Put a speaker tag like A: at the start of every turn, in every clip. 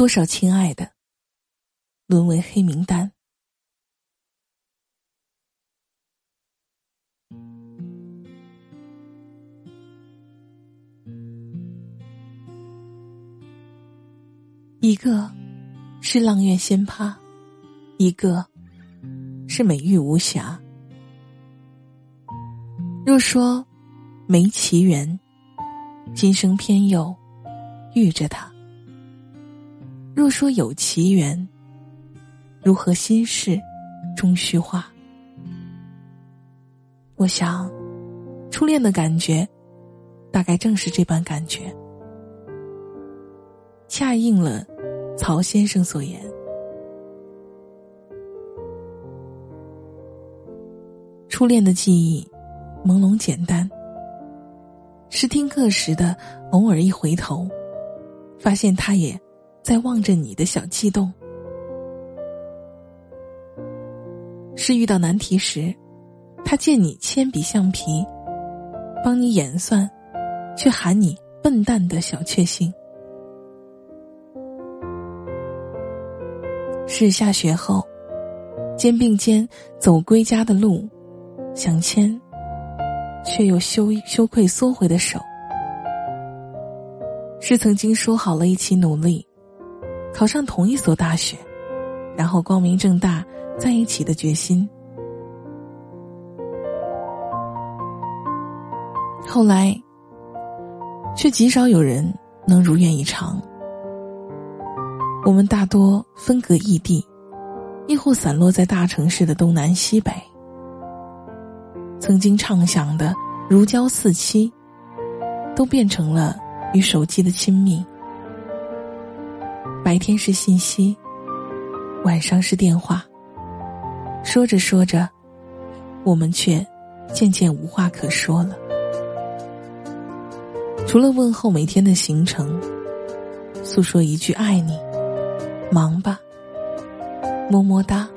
A: 多少亲爱的沦为黑名单。一个是阆苑仙葩，一个是美玉无瑕。若说没奇缘，今生偏又遇着他；若说有奇缘，如何心事终虚化？我想，初恋的感觉，大概正是这般感觉。恰应了曹先生所言。初恋的记忆朦胧简单，是听课时的偶尔一回头，发现他也在望着你的小悸动；是遇到难题时，他借你铅笔橡皮，帮你演算，却喊你笨蛋的小确幸。是下学后，肩并肩走归家的路，想牵，却又羞羞愧缩回的手。是曾经说好了一起努力，考上同一所大学，然后光明正大在一起的决心。后来，却极少有人能如愿以偿。我们大多分隔异地，亦或散落在大城市的东南西北。曾经畅想的如胶似漆，都变成了与手机的亲密。白天是信息，晚上是电话。说着说着，我们却渐渐无话可说了。除了问候每天的行程，诉说一句爱你。忙吧，么么哒。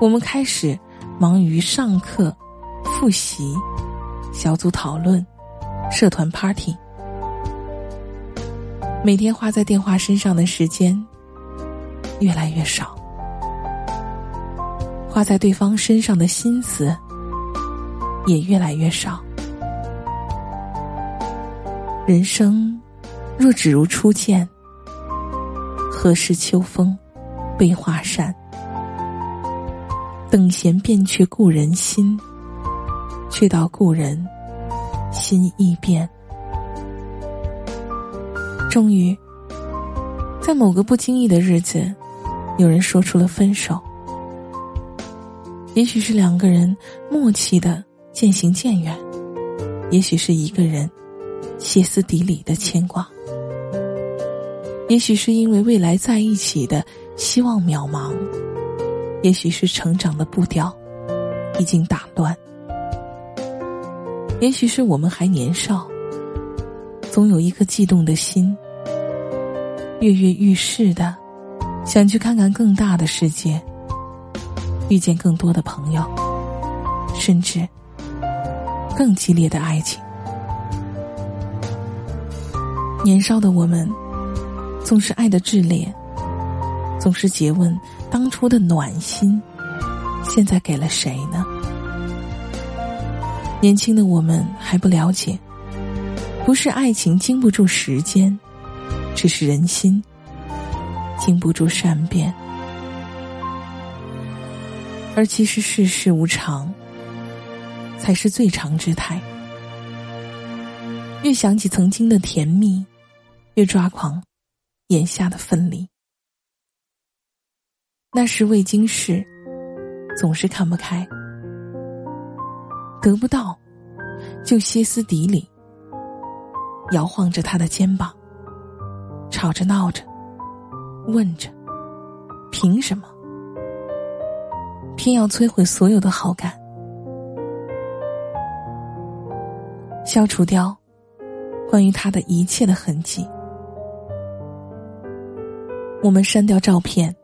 A: 我们开始忙于上课、复习、小组讨论、社团 party，每天花在电话身上的时间越来越少，花在对方身上的心思也越来越少。人生若只如初见。何事秋风悲画扇？等闲变却故人心，却道故人心易变。终于，在某个不经意的日子，有人说出了分手。也许是两个人默契的渐行渐远，也许是一个人歇斯底里的牵挂。也许是因为未来在一起的希望渺茫，也许是成长的步调已经打乱，也许是我们还年少，总有一颗悸动的心，跃跃欲试的想去看看更大的世界，遇见更多的朋友，甚至更激烈的爱情。年少的我们。总是爱的炽烈，总是诘问当初的暖心，现在给了谁呢？年轻的我们还不了解，不是爱情经不住时间，只是人心经不住善变。而其实世事无常，才是最长之态。越想起曾经的甜蜜，越抓狂。眼下的分离，那时未经事，总是看不开，得不到就歇斯底里，摇晃着他的肩膀，吵着闹着，问着，凭什么，偏要摧毁所有的好感，消除掉关于他的一切的痕迹。我们删掉照片，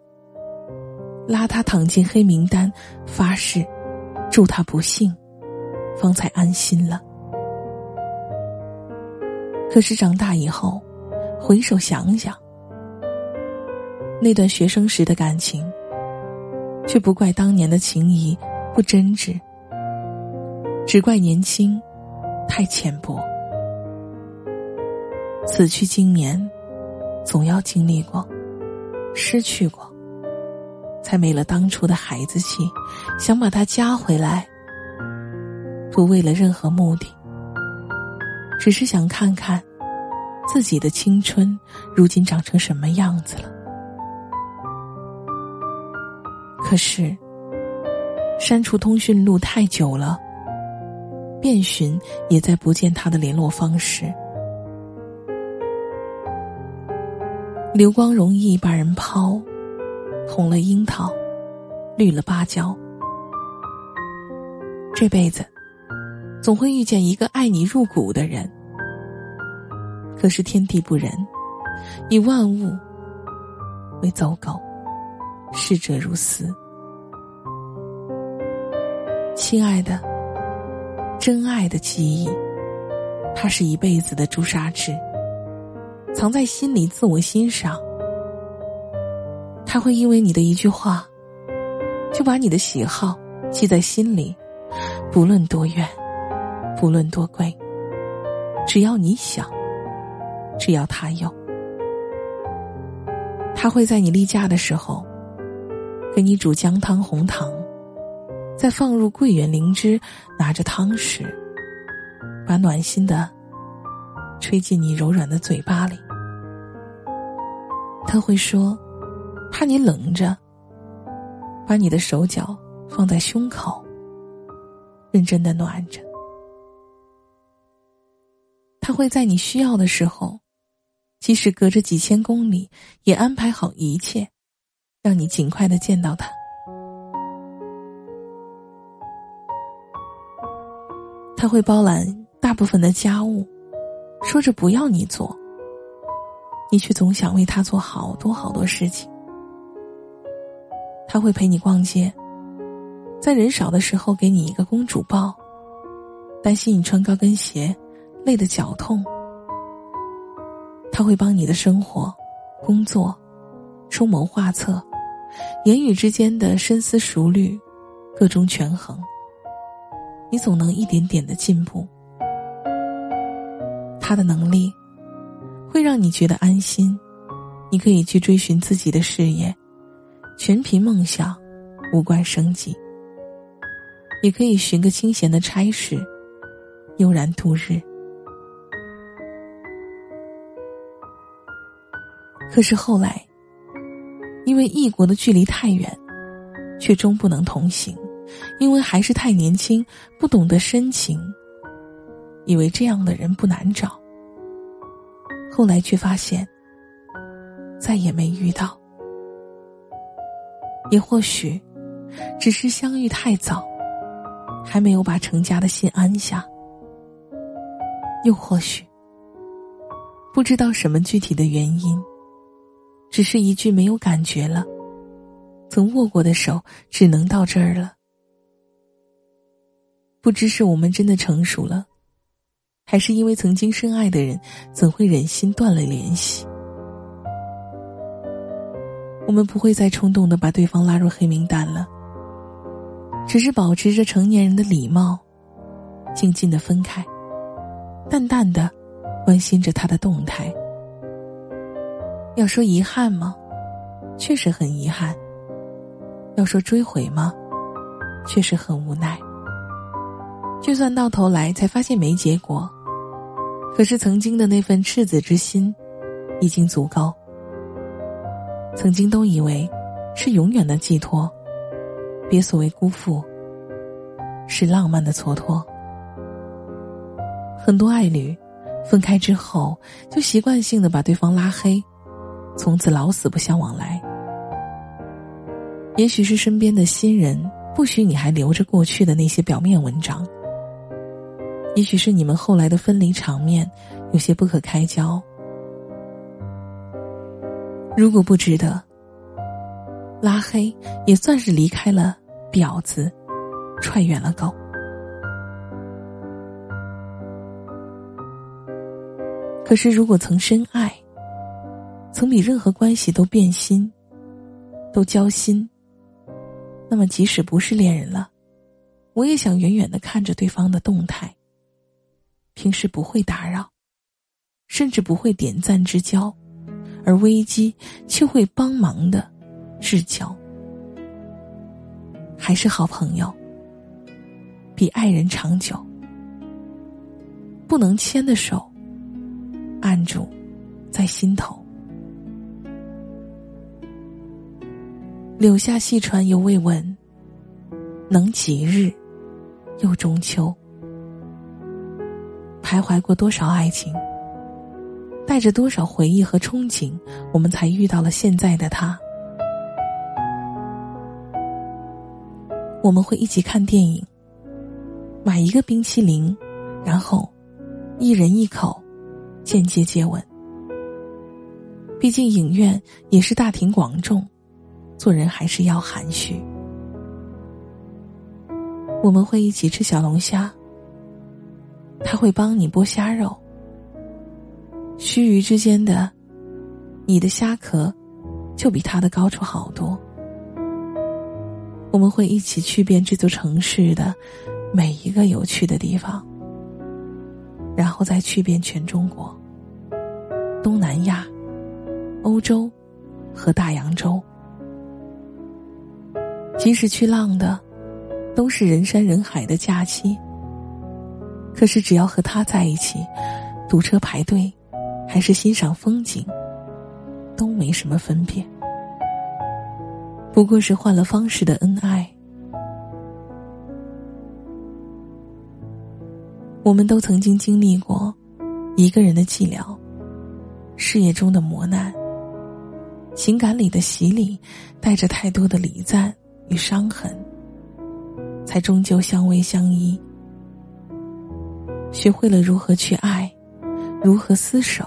A: 拉他躺进黑名单，发誓祝他不幸，方才安心了。可是长大以后，回首想想，那段学生时的感情，却不怪当年的情谊不真挚，只怪年轻太浅薄。此去经年，总要经历过，失去过，才没了当初的孩子气，想把他加回来，不为了任何目的，只是想看看自己的青春如今长成什么样子了。可是，删除通讯录太久了，遍寻也再不见他的联络方式。流光容易把人抛，红了樱桃，绿了芭蕉。这辈子，总会遇见一个爱你入骨的人。可是天地不仁，以万物为走狗。逝者如斯，亲爱的，真爱的记忆，它是一辈子的朱砂痣，藏在心里自我欣赏。他会因为你的一句话，就把你的喜好记在心里，不论多远，不论多贵，只要你想，只要他有，他会在你例假的时候。给你煮姜汤红糖，再放入桂圆灵芝，拿着汤匙，把暖心的吹进你柔软的嘴巴里。他会说，怕你冷着，把你的手脚放在胸口，认真的暖着。他会在你需要的时候，即使隔着几千公里，也安排好一切。让你尽快的见到他，他会包揽大部分的家务，说着不要你做，你却总想为他做好多好多事情。他会陪你逛街，在人少的时候给你一个公主抱，担心你穿高跟鞋累得脚痛。他会帮你的生活、工作出谋划策。言语之间的深思熟虑，各种权衡，你总能一点点的进步。他的能力会让你觉得安心，你可以去追寻自己的事业，全凭梦想，无关生计。也可以寻个清闲的差事，悠然度日。可是后来。因为异国的距离太远，却终不能同行；因为还是太年轻，不懂得深情。以为这样的人不难找，后来却发现再也没遇到。也或许，只是相遇太早，还没有把成家的心安下；又或许，不知道什么具体的原因。只是一句没有感觉了，曾握过的手只能到这儿了。不知是我们真的成熟了，还是因为曾经深爱的人怎会忍心断了联系？我们不会再冲动的把对方拉入黑名单了，只是保持着成年人的礼貌，静静的分开，淡淡的关心着他的动态。要说遗憾吗？确实很遗憾。要说追悔吗？确实很无奈。就算到头来才发现没结果，可是曾经的那份赤子之心，已经足够。曾经都以为是永远的寄托，别所谓辜负，是浪漫的蹉跎。很多爱侣分开之后，就习惯性的把对方拉黑。从此老死不相往来。也许是身边的新人不许你还留着过去的那些表面文章。也许是你们后来的分离场面有些不可开交。如果不值得，拉黑也算是离开了婊子，踹远了狗。可是如果曾深爱。总比任何关系都变心，都交心，那么即使不是恋人了，我也想远远的看着对方的动态。平时不会打扰，甚至不会点赞之交，而危机却会帮忙的至交，还是好朋友，比爱人长久。不能牵的手，按住在心头。柳下细船犹未闻，能几日又中秋？徘徊过多少爱情，带着多少回忆和憧憬，我们才遇到了现在的他。我们会一起看电影，买一个冰淇淋，然后一人一口，间接接吻。毕竟影院也是大庭广众。做人还是要含蓄。我们会一起吃小龙虾，他会帮你剥虾肉。须臾之间的，你的虾壳就比他的高出好多。我们会一起去遍这座城市的每一个有趣的地方，然后再去遍全中国、东南亚、欧洲和大洋洲。即使去浪的，都是人山人海的假期。可是只要和他在一起，堵车排队，还是欣赏风景，都没什么分别。不过是换了方式的恩爱。我们都曾经经历过一个人的寂寥，事业中的磨难，情感里的洗礼，带着太多的礼赞。与伤痕，才终究相偎相依。学会了如何去爱，如何厮守。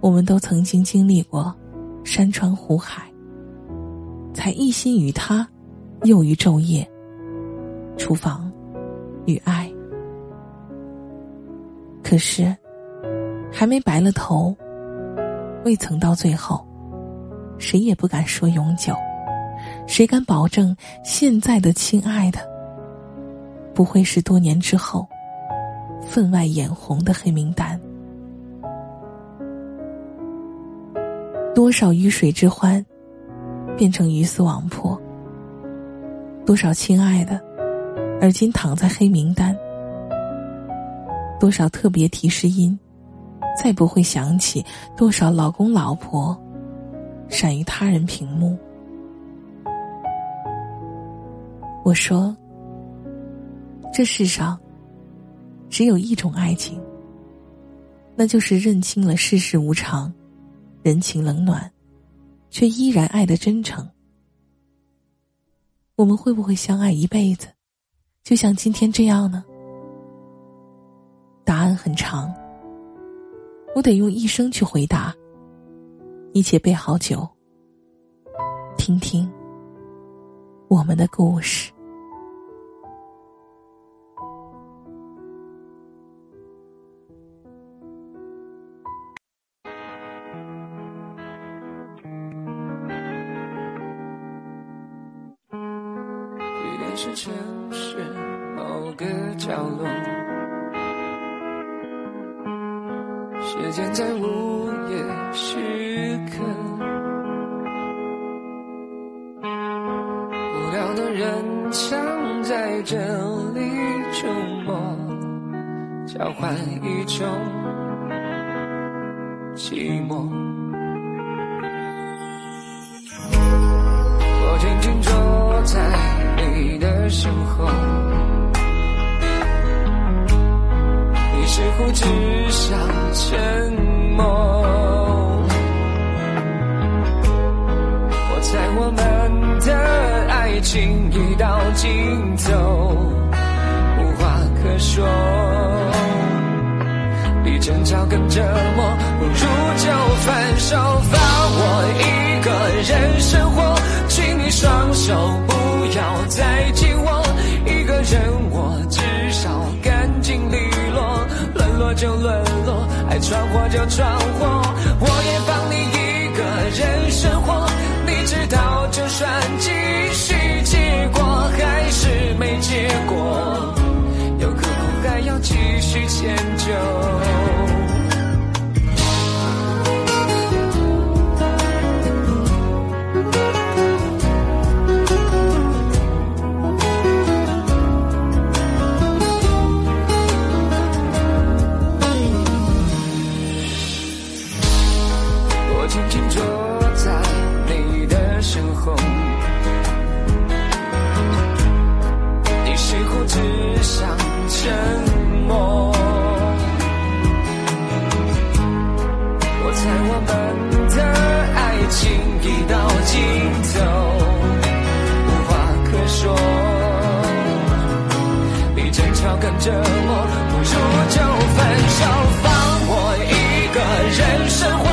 A: 我们都曾经经历过山川湖海，才一心与他，又于昼夜。厨房，与爱。可是，还没白了头，未曾到最后，谁也不敢说永久。谁敢保证现在的亲爱的不会是多年之后分外眼红的黑名单？多少鱼水之欢变成鱼死网破？多少亲爱的而今躺在黑名单？多少特别提示音再不会响起？多少老公老婆闪于他人屏幕？我说：“这世上只有一种爱情，那就是认清了世事无常，人情冷暖，却依然爱的真诚。我们会不会相爱一辈子，就像今天这样呢？答案很长，我得用一生去回答。一且备好酒，听听我们的故事。”
B: 人常在这里出没，交换一种寂寞。我静静坐在。你的身后，你似乎只想沉默。情已到尽头，无话可说，比争吵更折磨，不如就分手，放我一个人生活，请你双手不。要再紧握一个人，我至少干净利落，沦落就沦落，爱闯祸就闯祸，我也放你一个人生活。你知道就算继续，是折磨，不如就分手，放我一个人生活。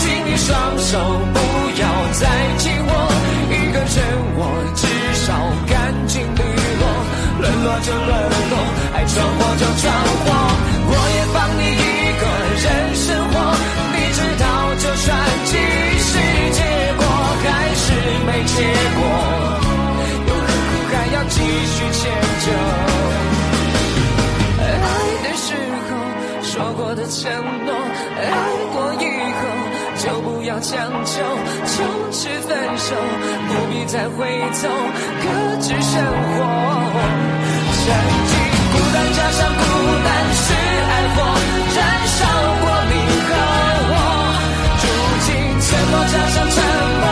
B: 请你双手不要再紧握，一个人我至少干净利落，沦落就沦落，爱闯祸就闯祸，我也放你一个人生活。你知道，就算继续，结果还是没结果，又何苦还要继续迁的承诺，爱过以后就不要强求，从此分手，不必再回头，各自生活。曾经孤单加上孤单是爱火，燃烧过你和我，如今沉默加上沉默。